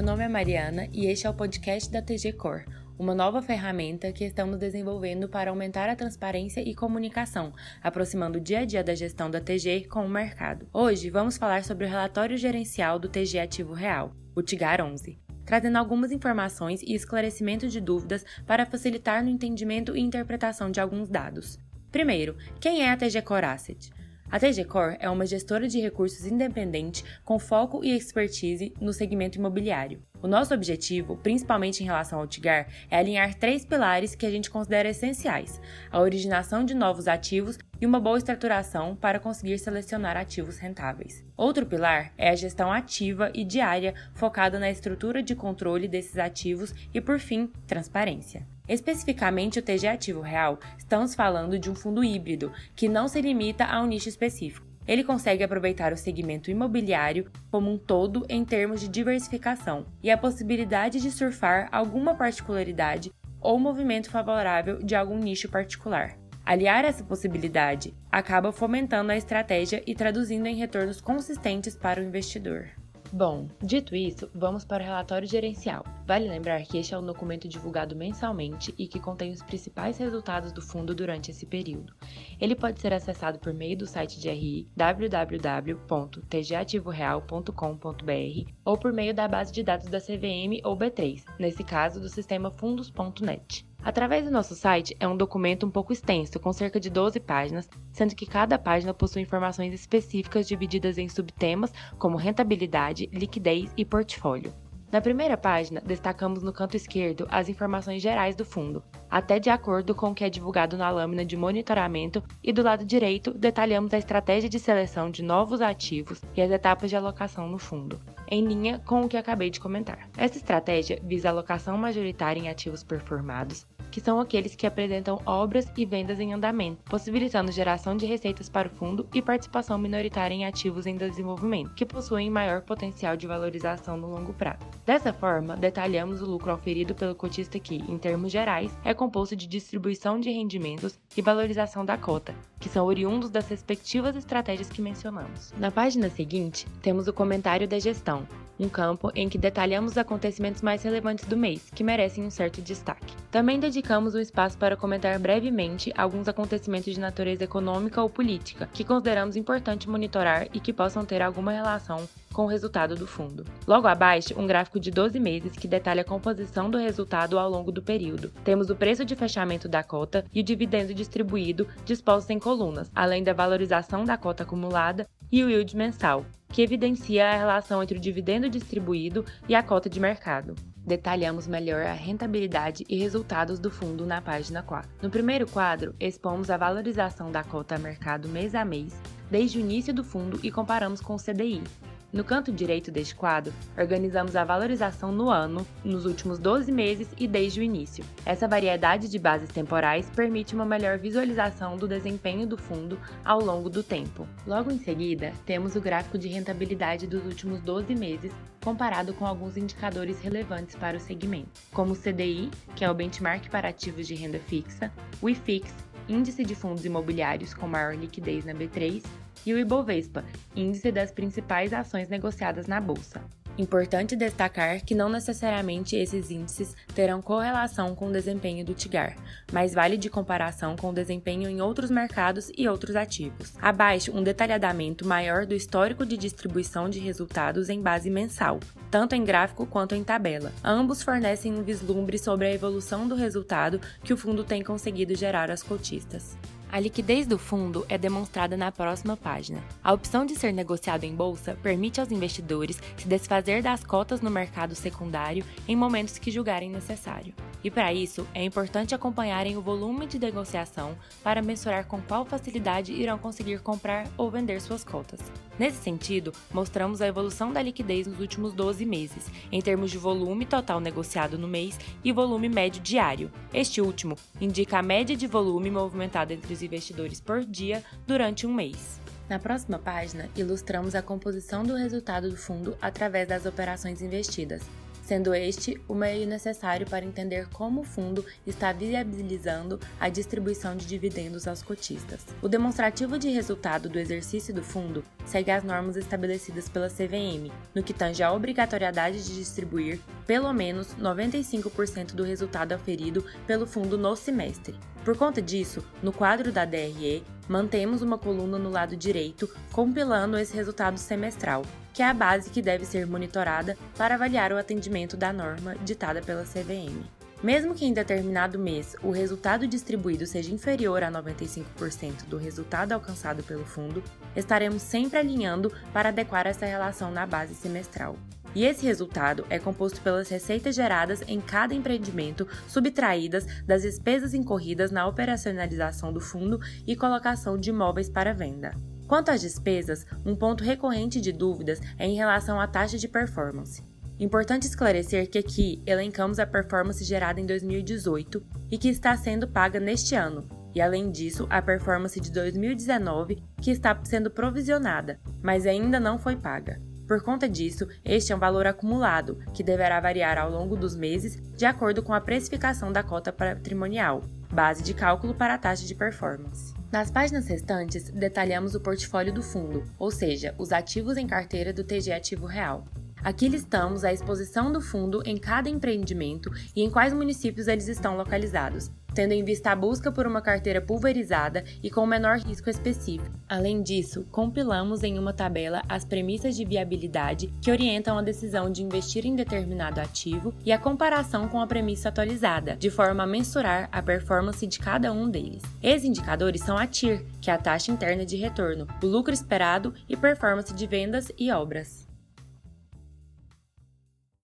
Meu nome é Mariana e este é o podcast da TG Core, uma nova ferramenta que estamos desenvolvendo para aumentar a transparência e comunicação, aproximando o dia a dia da gestão da TG com o mercado. Hoje vamos falar sobre o relatório gerencial do TG Ativo Real, o TIGAR 11 trazendo algumas informações e esclarecimento de dúvidas para facilitar no entendimento e interpretação de alguns dados. Primeiro, quem é a TG Core Asset? A TG Core é uma gestora de recursos independente com foco e expertise no segmento imobiliário. O nosso objetivo, principalmente em relação ao TIGAR, é alinhar três pilares que a gente considera essenciais: a originação de novos ativos e uma boa estruturação para conseguir selecionar ativos rentáveis. Outro pilar é a gestão ativa e diária focada na estrutura de controle desses ativos e, por fim, transparência. Especificamente o TG Ativo Real, estamos falando de um fundo híbrido, que não se limita a um nicho específico. Ele consegue aproveitar o segmento imobiliário como um todo em termos de diversificação e a possibilidade de surfar alguma particularidade ou movimento favorável de algum nicho particular. Aliar essa possibilidade acaba fomentando a estratégia e traduzindo em retornos consistentes para o investidor. Bom, dito isso, vamos para o relatório gerencial. Vale lembrar que este é um documento divulgado mensalmente e que contém os principais resultados do fundo durante esse período. Ele pode ser acessado por meio do site de RI www.tgativoreal.com.br ou por meio da base de dados da CVM ou B3, nesse caso do sistema fundos.net. Através do nosso site é um documento um pouco extenso, com cerca de 12 páginas, sendo que cada página possui informações específicas divididas em subtemas como rentabilidade, liquidez e portfólio. Na primeira página, destacamos no canto esquerdo as informações gerais do fundo, até de acordo com o que é divulgado na lâmina de monitoramento, e do lado direito, detalhamos a estratégia de seleção de novos ativos e as etapas de alocação no fundo, em linha com o que acabei de comentar. Essa estratégia visa a alocação majoritária em ativos performados, que são aqueles que apresentam obras e vendas em andamento, possibilitando geração de receitas para o fundo e participação minoritária em ativos em desenvolvimento, que possuem maior potencial de valorização no longo prazo. Dessa forma, detalhamos o lucro oferido pelo cotista que, em termos gerais, é composto de distribuição de rendimentos e valorização da cota, que são oriundos das respectivas estratégias que mencionamos. Na página seguinte, temos o comentário da gestão, um campo em que detalhamos os acontecimentos mais relevantes do mês, que merecem um certo destaque. Também dedicamos um espaço para comentar brevemente alguns acontecimentos de natureza econômica ou política, que consideramos importante monitorar e que possam ter alguma relação com o resultado do fundo. Logo abaixo, um gráfico de 12 meses que detalha a composição do resultado ao longo do período. Temos o preço de fechamento da cota e o dividendo distribuído dispostos em colunas, além da valorização da cota acumulada e o yield mensal, que evidencia a relação entre o dividendo distribuído e a cota de mercado. Detalhamos melhor a rentabilidade e resultados do fundo na página 4. No primeiro quadro, expomos a valorização da cota a mercado mês a mês, desde o início do fundo e comparamos com o CDI, no canto direito deste quadro, organizamos a valorização no ano, nos últimos 12 meses e desde o início. Essa variedade de bases temporais permite uma melhor visualização do desempenho do fundo ao longo do tempo. Logo em seguida, temos o gráfico de rentabilidade dos últimos 12 meses comparado com alguns indicadores relevantes para o segmento, como o CDI, que é o benchmark para ativos de renda fixa, o IFIX, índice de fundos imobiliários com maior liquidez na B3, e o Ibovespa, índice das principais ações negociadas na bolsa. Importante destacar que não necessariamente esses índices terão correlação com o desempenho do TIGAR, mas vale de comparação com o desempenho em outros mercados e outros ativos. Abaixo, um detalhamento maior do histórico de distribuição de resultados em base mensal, tanto em gráfico quanto em tabela. Ambos fornecem um vislumbre sobre a evolução do resultado que o fundo tem conseguido gerar às cotistas. A liquidez do fundo é demonstrada na próxima página. A opção de ser negociado em bolsa permite aos investidores se desfazer das cotas no mercado secundário em momentos que julgarem necessário. E para isso, é importante acompanharem o volume de negociação para mensurar com qual facilidade irão conseguir comprar ou vender suas cotas. Nesse sentido, mostramos a evolução da liquidez nos últimos 12 meses, em termos de volume total negociado no mês e volume médio diário. Este último indica a média de volume movimentado entre os investidores por dia durante um mês. Na próxima página, ilustramos a composição do resultado do fundo através das operações investidas, sendo este o meio necessário para entender como o fundo está viabilizando a distribuição de dividendos aos cotistas. O demonstrativo de resultado do exercício do fundo segue as normas estabelecidas pela CVM, no que tange a obrigatoriedade de distribuir pelo menos 95% do resultado aferido pelo fundo no semestre. Por conta disso, no quadro da DRE, mantemos uma coluna no lado direito compilando esse resultado semestral, que é a base que deve ser monitorada para avaliar o atendimento da norma ditada pela CVM. Mesmo que em determinado mês o resultado distribuído seja inferior a 95% do resultado alcançado pelo fundo, estaremos sempre alinhando para adequar essa relação na base semestral. E esse resultado é composto pelas receitas geradas em cada empreendimento, subtraídas das despesas incorridas na operacionalização do fundo e colocação de imóveis para venda. Quanto às despesas, um ponto recorrente de dúvidas é em relação à taxa de performance. Importante esclarecer que aqui elencamos a performance gerada em 2018 e que está sendo paga neste ano, e além disso, a performance de 2019 que está sendo provisionada, mas ainda não foi paga. Por conta disso, este é um valor acumulado, que deverá variar ao longo dos meses de acordo com a precificação da cota patrimonial, base de cálculo para a taxa de performance. Nas páginas restantes, detalhamos o portfólio do fundo, ou seja, os ativos em carteira do TG Ativo Real. Aqui listamos a exposição do fundo em cada empreendimento e em quais municípios eles estão localizados, tendo em vista a busca por uma carteira pulverizada e com menor risco específico. Além disso, compilamos em uma tabela as premissas de viabilidade que orientam a decisão de investir em determinado ativo e a comparação com a premissa atualizada, de forma a mensurar a performance de cada um deles. Esses indicadores são a TIR, que é a taxa interna de retorno, o lucro esperado e performance de vendas e obras.